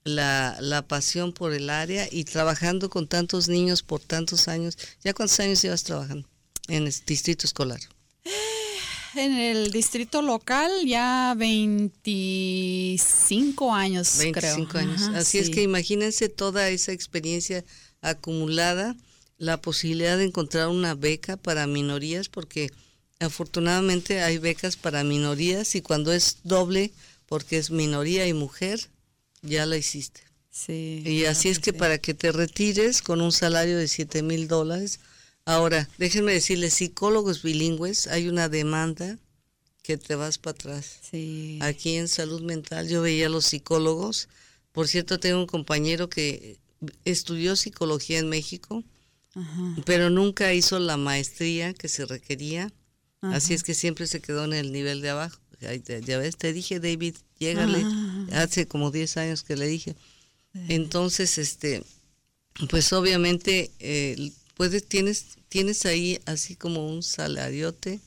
la, la, pasión por el área y trabajando con tantos niños por tantos años. ¿Ya cuántos años llevas trabajando en el distrito escolar? En el distrito local ya 25 años, 25 años. Así es que imagínense toda esa experiencia acumulada, la posibilidad de encontrar una beca para minorías, porque afortunadamente hay becas para minorías y cuando es doble, porque es minoría y mujer, ya la hiciste. Sí. Y así es que para que te retires con un salario de 7 mil dólares. Ahora, déjenme decirles, psicólogos bilingües, hay una demanda que te vas para atrás. Sí. Aquí en salud mental yo veía a los psicólogos. Por cierto, tengo un compañero que estudió psicología en México, pero nunca hizo la maestría que se requería. Así es que siempre se quedó en el nivel de abajo. Ya ves, te dije, David, llégale. Hace como 10 años que le dije. Entonces, este, pues obviamente, eh, puedes, tienes, tienes ahí así como un salariote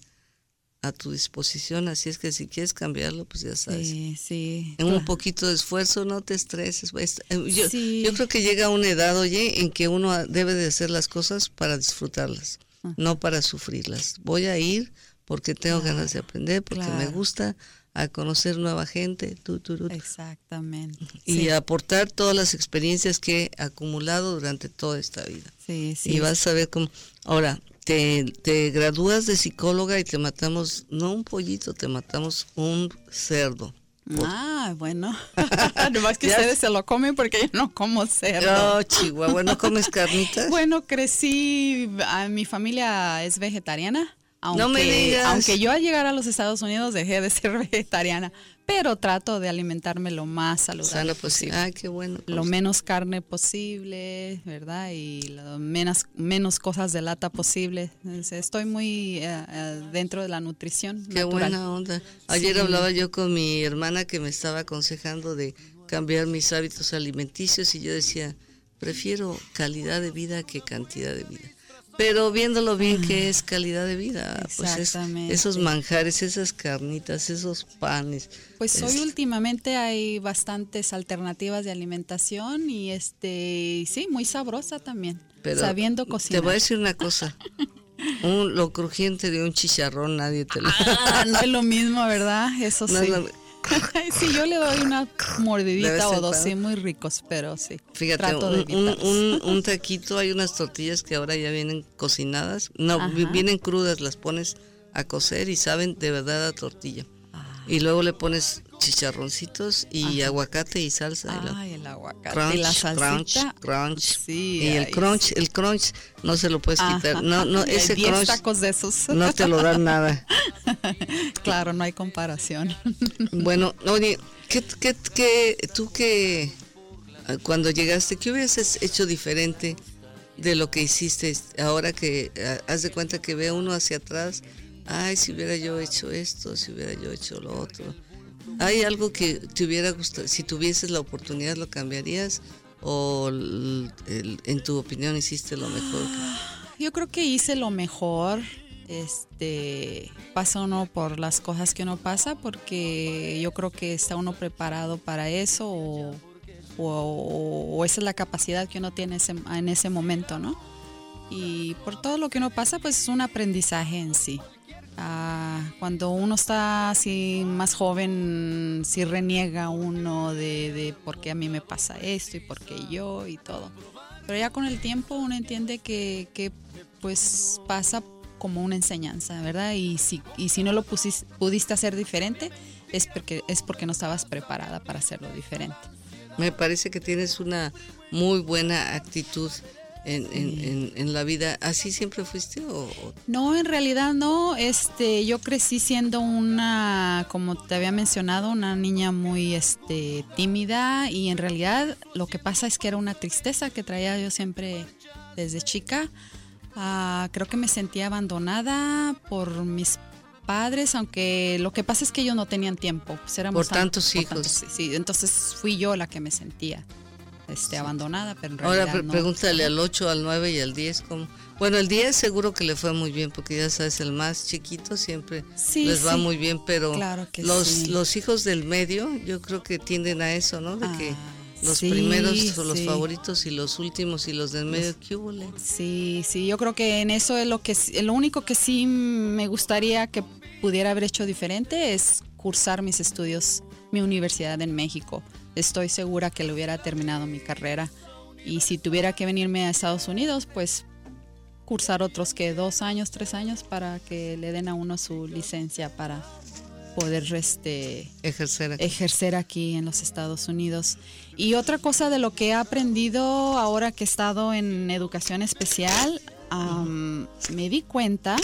a tu disposición, así es que si quieres cambiarlo, pues ya sabes. Sí, sí. En un poquito de esfuerzo, no te estreses. Pues, eh, yo, yo creo que llega una edad, oye, en que uno debe de hacer las cosas para disfrutarlas, no para sufrirlas. Voy a ir porque tengo ganas de aprender, porque me gusta a conocer nueva gente. Exactamente. Y aportar todas las experiencias que he acumulado durante toda esta vida. Sí, sí. Y vas a ver cómo... Ahora, te, te gradúas de psicóloga y te matamos, no un pollito, te matamos un cerdo. Ah, bueno. Nomás que ustedes se lo comen porque yo no como cerdo. No, Chihuahua, ¿no comes carnitas? bueno, crecí, a, mi familia es vegetariana. Aunque, no me digas. Aunque yo al llegar a los Estados Unidos dejé de ser vegetariana, pero trato de alimentarme lo más saludable posible. Ah, qué bueno. Lo menos carne posible, ¿verdad? Y lo menos, menos cosas de lata posible. Estoy muy eh, dentro de la nutrición. Qué buena onda. Ayer hablaba yo con mi hermana que me estaba aconsejando de cambiar mis hábitos alimenticios y yo decía, prefiero calidad de vida que cantidad de vida pero viéndolo bien que es calidad de vida, pues esos manjares, esas carnitas, esos panes. Pues hoy últimamente hay bastantes alternativas de alimentación y este sí, muy sabrosa también, sabiendo cocinar. Te voy a decir una cosa. Un, lo crujiente de un chicharrón nadie te lo ah, no es lo mismo, ¿verdad? Eso sí. sí, yo le doy una mordidita o dos, sí, muy ricos, pero sí. Fíjate, un, un, taquito, hay unas tortillas que ahora ya vienen cocinadas, no, vienen crudas, las pones a cocer y saben de verdad a tortilla. Ah. Y luego le pones chicharroncitos y aguacate y salsa. Ay, el aguacate y la salsita. Crunch, crunch. Sí, y el crunch, el crunch no se lo puedes quitar. No, no, ese crunch tacos de esos. no te lo dan nada. claro, no hay comparación. bueno, oye, ¿qué, qué, qué, tú que cuando llegaste, qué hubieras hecho diferente de lo que hiciste ahora que haz de cuenta que ve uno hacia atrás? Ay, si hubiera yo hecho esto, si hubiera yo hecho lo otro ¿Hay algo que te hubiera gustado, si tuvieses la oportunidad, lo cambiarías? ¿O en tu opinión hiciste lo mejor? Yo creo que hice lo mejor. Este pasa uno por las cosas que uno pasa porque yo creo que está uno preparado para eso o, o, esa es la capacidad que uno tiene en ese momento, ¿no? Y por todo lo que uno pasa, pues es un aprendizaje en sí. Ah, cuando uno está así más joven, si reniega uno de, de por qué a mí me pasa esto y por qué yo y todo. Pero ya con el tiempo uno entiende que, que pues pasa como una enseñanza, ¿verdad? Y si, y si no lo pudiste hacer diferente, es porque, es porque no estabas preparada para hacerlo diferente. Me parece que tienes una muy buena actitud en, en, la vida. ¿Así siempre fuiste o, No, en realidad no. Este, yo crecí siendo una, como te había mencionado, una niña muy este, tímida y en realidad lo que pasa es que era una tristeza que traía yo siempre desde chica. Ah, creo que me sentía abandonada por mis padres, aunque lo que pasa es que ellos no tenían tiempo. Pues por tantos hijos. sí, entonces fui yo la que me sentía este, abandonada, pero en realidad Ahora pregúntale al 8, al 9 y al 10 cómo. Bueno, el 10 seguro que le fue muy bien, porque ya sabes, el más chiquito siempre les va muy bien, pero los, los hijos del medio yo creo que tienden a eso, ¿no? De que ah, los primeros son los favoritos y los últimos y los del medio, ¿qué hubo? Sí, sí, yo creo que en eso es lo que lo único que sí me gustaría que pudiera haber hecho diferente es cursar mis estudios, mi universidad en México estoy segura que le hubiera terminado mi carrera. Y si tuviera que venirme a Estados Unidos, pues cursar otros que dos años, tres años para que le den a uno su licencia para poder este, ejercer, aquí. ejercer aquí en los Estados Unidos. Y otra cosa de lo que he aprendido ahora que he estado en educación especial, me di cuenta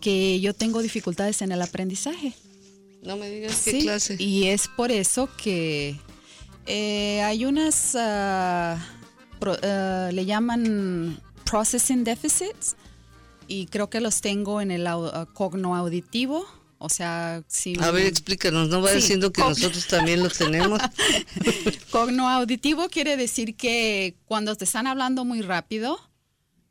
que yo tengo dificultades en el aprendizaje. No me digas qué clase. Y es por eso que eh, hay unas, ah, le llaman processing deficits y creo que los tengo en el uh, cogno auditivo. O sea, si... A ver, explícanos, no va diciendo que nosotros también los tenemos. cogno auditivo quiere decir que cuando te están hablando muy rápido,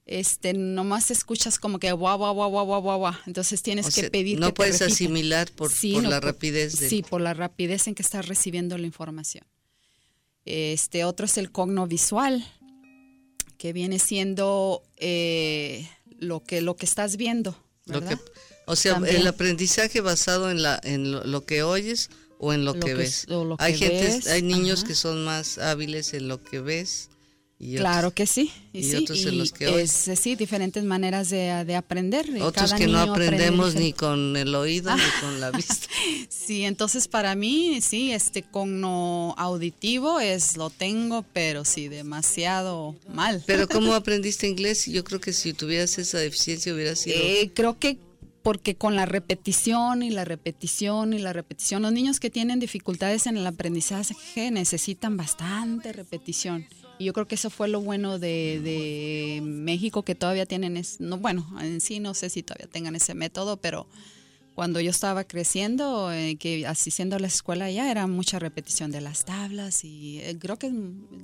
este, nomás escuchas como que guau, guau, guau, guau, guau, guau. Entonces tienes que pedir. No puedes asimilar por, la rapidez. Sí, por la rapidez en que estás recibiendo la información. Este otro es el cognovisual, que viene siendo eh, lo, que, lo que estás viendo. o sea, el aprendizaje basado en, la, en lo, que oyes o en lo, que, ves. hay gente, hay niños que son más hábiles en lo que ves claro que sí. Y, otros en los que es, sí, diferentes maneras de, aprender. Otros que no aprendemos ni con el oído ni con la vista. sí, entonces para mí, sí, este con no auditivo es lo tengo, pero sí, demasiado mal. Pero ¿cómo aprendiste inglés? Yo creo que si tuvieras esa deficiencia hubiera sido... Eh, creo que porque con la repetición y la repetición y la repetición, los niños que tienen dificultades en el aprendizaje necesitan bastante repetición. Y yo creo que eso fue lo bueno de, México, que todavía tienen, es, no, bueno, en sí no sé si todavía tengan ese método, pero cuando yo estaba creciendo, eh, que asistiendo a la escuela ya era mucha repetición de las tablas y eh, creo que es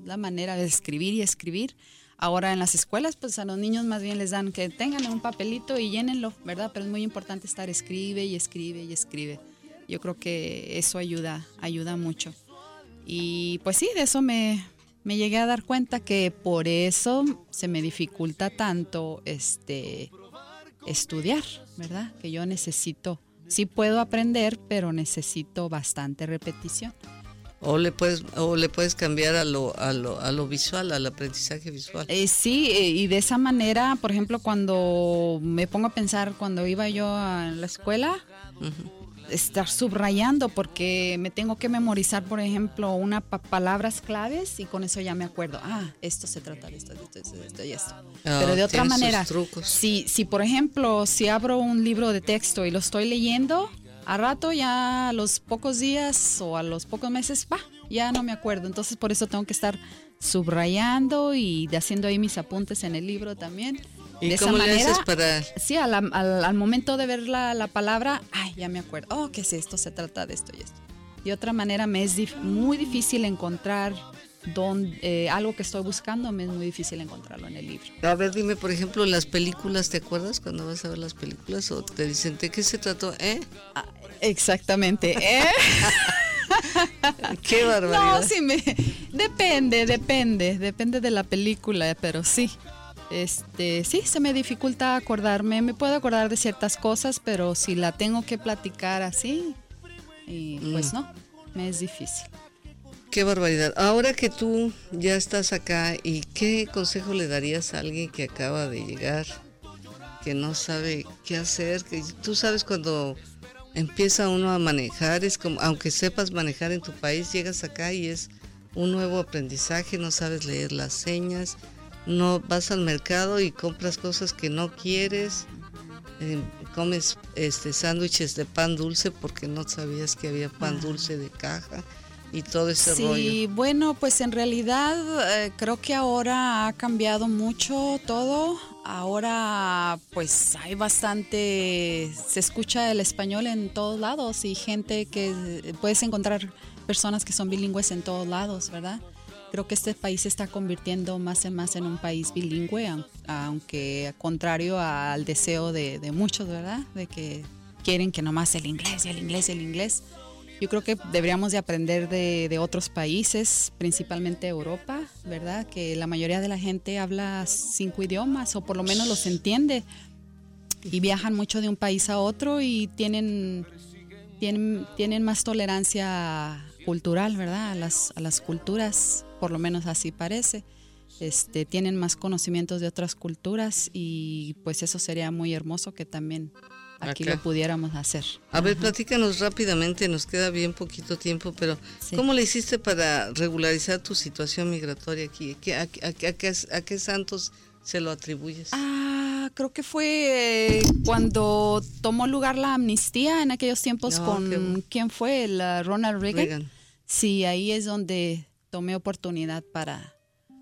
la manera de escribir y escribir. Ahora en las escuelas, pues a los niños más bien les dan que tengan un papelito y llénenlo, ¿verdad? Pero es muy importante estar escribe y escribe y escribe. Yo creo que eso ayuda, ayuda mucho. Y pues sí, de eso me, me llegué a dar cuenta que por eso se me dificulta tanto este estudiar, ¿verdad? Que yo necesito, sí puedo aprender, pero necesito bastante repetición. O le puedes, o le puedes cambiar a lo, a lo, a lo visual, al aprendizaje visual. Eh, sí, eh, y de esa manera, por ejemplo, cuando me pongo a pensar, cuando iba yo a la escuela, estar subrayando, porque me tengo que memorizar, por ejemplo, unas palabras claves y con eso ya me acuerdo, ah, esto se trata de esto, de esto, de esto y esto. Ah, Pero de otra manera, si, si por ejemplo, si abro un libro de texto y lo estoy leyendo, a rato ya a los pocos días o a los pocos meses, va, ya no me acuerdo. Entonces por eso tengo que estar subrayando y haciendo ahí mis apuntes en el libro también. ¿Y cómo le haces para...? Sí, al, momento de ver la, palabra, ay, ya me acuerdo, oh, ¿qué es esto? Se trata de esto y esto. De otra manera me es muy difícil encontrar don, eh, algo que estoy buscando, me es muy difícil encontrarlo en el libro. A ver, dime, por ejemplo, las películas, ¿te acuerdas cuando vas a ver las películas? ¿O te dicen, ¿de qué se trató? ¿Eh? Ah, Exactamente. ¿eh? Qué barbaridad. No, sí, me, depende, depende, depende de la película, pero sí. Este, sí, se me dificulta acordarme. Me puedo acordar de ciertas cosas, pero si la tengo que platicar así, y pues mm. no, me es difícil. Qué barbaridad. Ahora que tú ya estás acá, ¿y qué consejo le darías a alguien que acaba de llegar, que no sabe qué hacer? Que tú sabes cuando empieza uno a manejar, es como, aunque sepas manejar en tu país, llegas acá y es un nuevo aprendizaje, no sabes leer las señas, no vas al mercado y compras cosas que no quieres, eh, comes este sándwiches de pan dulce porque no sabías que había pan ah. dulce de caja y todo ese rollo. Sí, bueno, pues en realidad eh, creo que ahora ha cambiado mucho todo. Ahora pues hay bastante, se escucha el español en todos lados y gente que puedes encontrar personas que son bilingües en todos lados, ¿verdad? Creo que este país se está convirtiendo más y más en un país bilingüe, aunque contrario al deseo de, de muchos, ¿verdad? De que quieren que nomás el inglés, el inglés, el inglés. Yo creo que deberíamos de aprender de, otros países, principalmente Europa, ¿verdad? Que la mayoría de la gente habla cinco idiomas o por lo menos los entiende y viajan mucho de un país a otro y tienen, tienen, tienen más tolerancia cultural, ¿verdad? A las, a las culturas, por lo menos así parece. Este, tienen más conocimientos de otras culturas y pues eso sería muy hermoso que también aquí lo pudiéramos hacer. A ver, platícanos rápidamente, nos queda bien poquito tiempo, pero ¿cómo le hiciste para regularizar tu situación migratoria aquí? ¿A, qué, santos se lo atribuyes? Ah, creo que fue eh, cuando tomó lugar la amnistía en aquellos tiempos con, ¿quién fue? La Ronald Reagan. Sí, ahí es donde tomé oportunidad para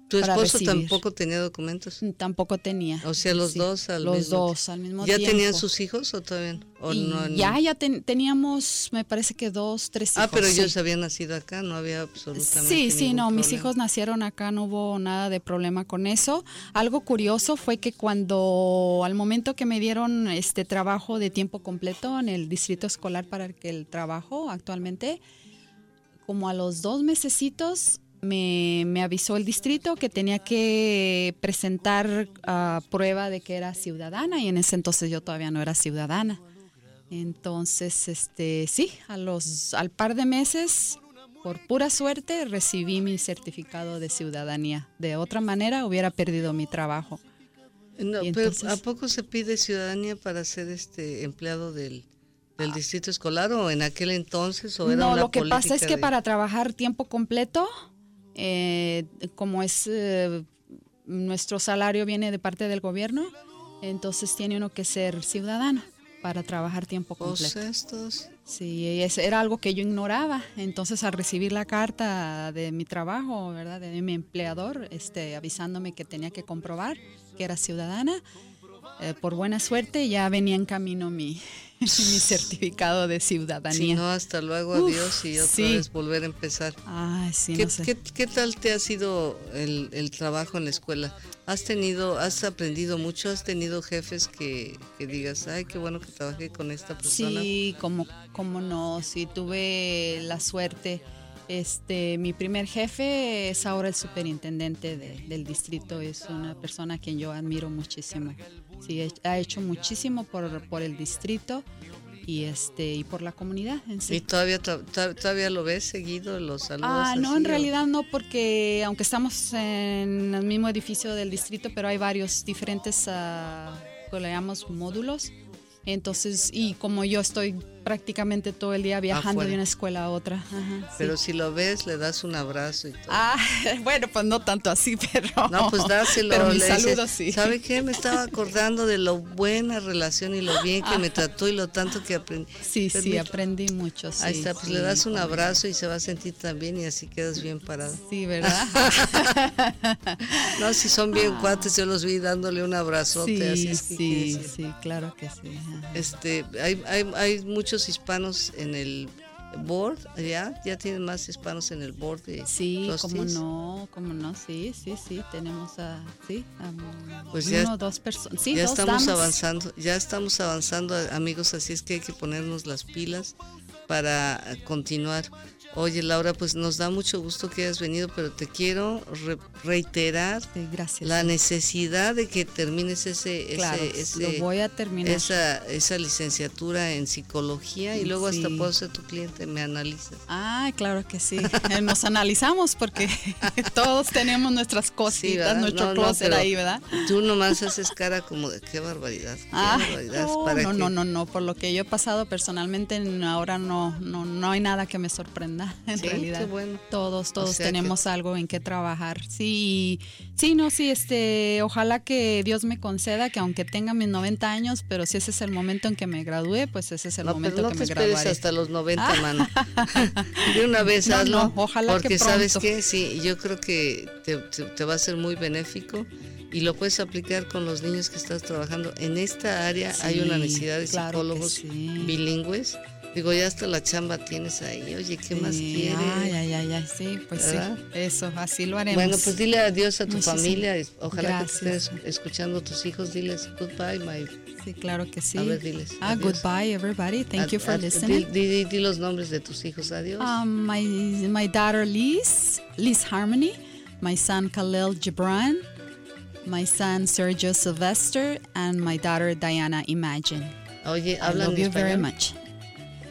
¿Tu esposo tampoco tenía documentos? Mm, tampoco tenía. O sea, los dos al los dos al mismo tiempo. ¿Ya tenían sus hijos o todavía no? Ya, ya teníamos, me parece que dos, tres hijos. Ah, pero ellos habían nacido acá, no había absolutamente Sí, sí, no, mis hijos nacieron acá, no hubo nada de problema con eso. Algo curioso fue que cuando, al momento que me dieron este trabajo de tiempo completo en el distrito escolar para el que el trabajo actualmente, como a los dos mesecitos me, avisó el distrito que tenía que presentar uh, prueba de que era ciudadana y en ese entonces yo todavía no era ciudadana. Entonces, este, sí, a los, al par de meses por pura suerte recibí mi certificado de ciudadanía. De otra manera hubiera perdido mi trabajo. No, pero ¿a poco se pide ciudadanía para ser este empleado del, del distrito escolar o en aquel entonces o era No, lo que pasa es que para trabajar tiempo completo, eh, como es eh, nuestro salario viene de parte del gobierno, entonces tiene uno que ser ciudadano para trabajar tiempo completo. estos. Sí, era algo que yo ignoraba. Entonces, al recibir la carta de mi trabajo, ¿verdad? De mi empleador, este, avisándome que tenía que comprobar que era ciudadana, eh, por buena suerte ya venía en camino mi, mi certificado de ciudadanía. Si no, hasta luego, adiós y otra vez volver a empezar. Ay, sí, ¿Qué, no sé. ¿qué, ¿qué, tal te ha sido el, el, trabajo en la escuela? ¿Has tenido, has aprendido mucho? ¿Has tenido jefes que, que, digas, ay, qué bueno que trabajé con esta persona? Sí, como, como no, sí, tuve la suerte. Este, mi primer jefe es ahora el superintendente de, del distrito, es una persona a quien yo admiro muchísimo. Sí, ha hecho muchísimo por, por el distrito y este y por la comunidad en sí. ¿Y todavía todavía lo ves seguido los saludos? Ah, no, así, en o? realidad no, porque aunque estamos en el mismo edificio del distrito, pero hay varios diferentes, uh, que le llamamos módulos. Entonces, y como yo estoy prácticamente todo el día viajando Afuera. de una escuela a otra. Ajá, Pero sí. si lo ves, le das un abrazo y todo. Ah, bueno, pues no tanto así, pero. No, pues dáselo. Pero mi le dices, saludo sí. ¿Sabe qué? Me estaba acordando de lo buena relación y lo bien que me trató y lo tanto que aprendí. Sí, sí, Permítame. aprendí mucho. Sí, Ahí está, pues sí, le das un abrazo y se va a sentir tan bien y así quedas bien parado. Sí, ¿verdad? No, si son bien cuates, yo los vi dándole un abrazote, así sí, es que sí, sí, claro que sí. ajá. Este, hay, hay, hay muchos hispanos en el board, ya, ya tienen más hispanos en el board de Sí, cómo no, cómo no, sí, sí, sí, tenemos a, sí, a Pues uno ya- o dos personas, sí, ya dos estamos damas. avanzando, ya estamos avanzando, amigos, así es que hay que ponernos las pilas para continuar. Oye, Laura, pues nos da mucho gusto que hayas venido, pero te quiero re- reiterar Sí, gracias. la necesidad de que termines ese, claro, ese, ese- lo voy a terminar. esa, esa licenciatura en psicología y luego hasta puedo ser tu cliente, me analizas. Ah, claro que sí. Nos analizamos porque todos tenemos nuestras cositas, nuestro No, closet ahí, ¿verdad? Tú nomás haces cara como de qué barbaridad, qué Ah, barbaridad. no, ¿para no, qué? no, no, no, por lo que yo he pasado personalmente, ahora no, no, no hay nada que me sorprenda, en Sí, realidad. qué bueno. Todos, todos sea que- tenemos algo en qué trabajar. Sí, sí, no, sí, este, ojalá que Dios me conceda que aunque tenga mis 90 años, pero si ese es el momento en que me gradué, pues ese es el No, momento no que te me esperes graduaré. hasta los 90, mano. De una vez No, hazlo. no, ojalá que porque sabes pronto. que sí, yo creo que te, te- te va a ser muy benéfico y lo puedes aplicar con los niños que estás trabajando. En esta área hay una Sí, necesidad de claro que psicólogos sí. bilingües. Digo, ya hasta la chamba tienes ahí. Oye, ¿qué más Sí, quieres? Ay, ay, ay, ay, sí, pues ¿Verdad? sí, eso, así lo haremos. Bueno, pues dile adiós a tu Muchísimas familia. Ojalá gracias. que te estés escuchando a tus hijos. Diles goodbye, my. Sí, claro que sí. A ver, diles, Ah, adiós. goodbye, everybody. Thank you for ad- listening. Di, di- di los nombres de tus hijos. Adiós. Um, my my daughter Liz, Liz Harmony, my son Khalil Gibran, my son Sergio Sylvester, and my daughter Diana Imagine. Oye, I hablan love you very español? much.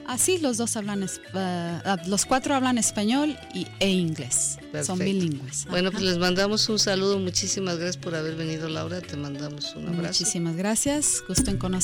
Así los dos hablan, ah, los cuatro hablan español y, e inglés. Son bilingües. Bueno, Ajá. pues les mandamos un saludo. Muchísimas gracias por haber venido, Laura. Te mandamos un abrazo. Muchísimas gracias. Gusto en conocer.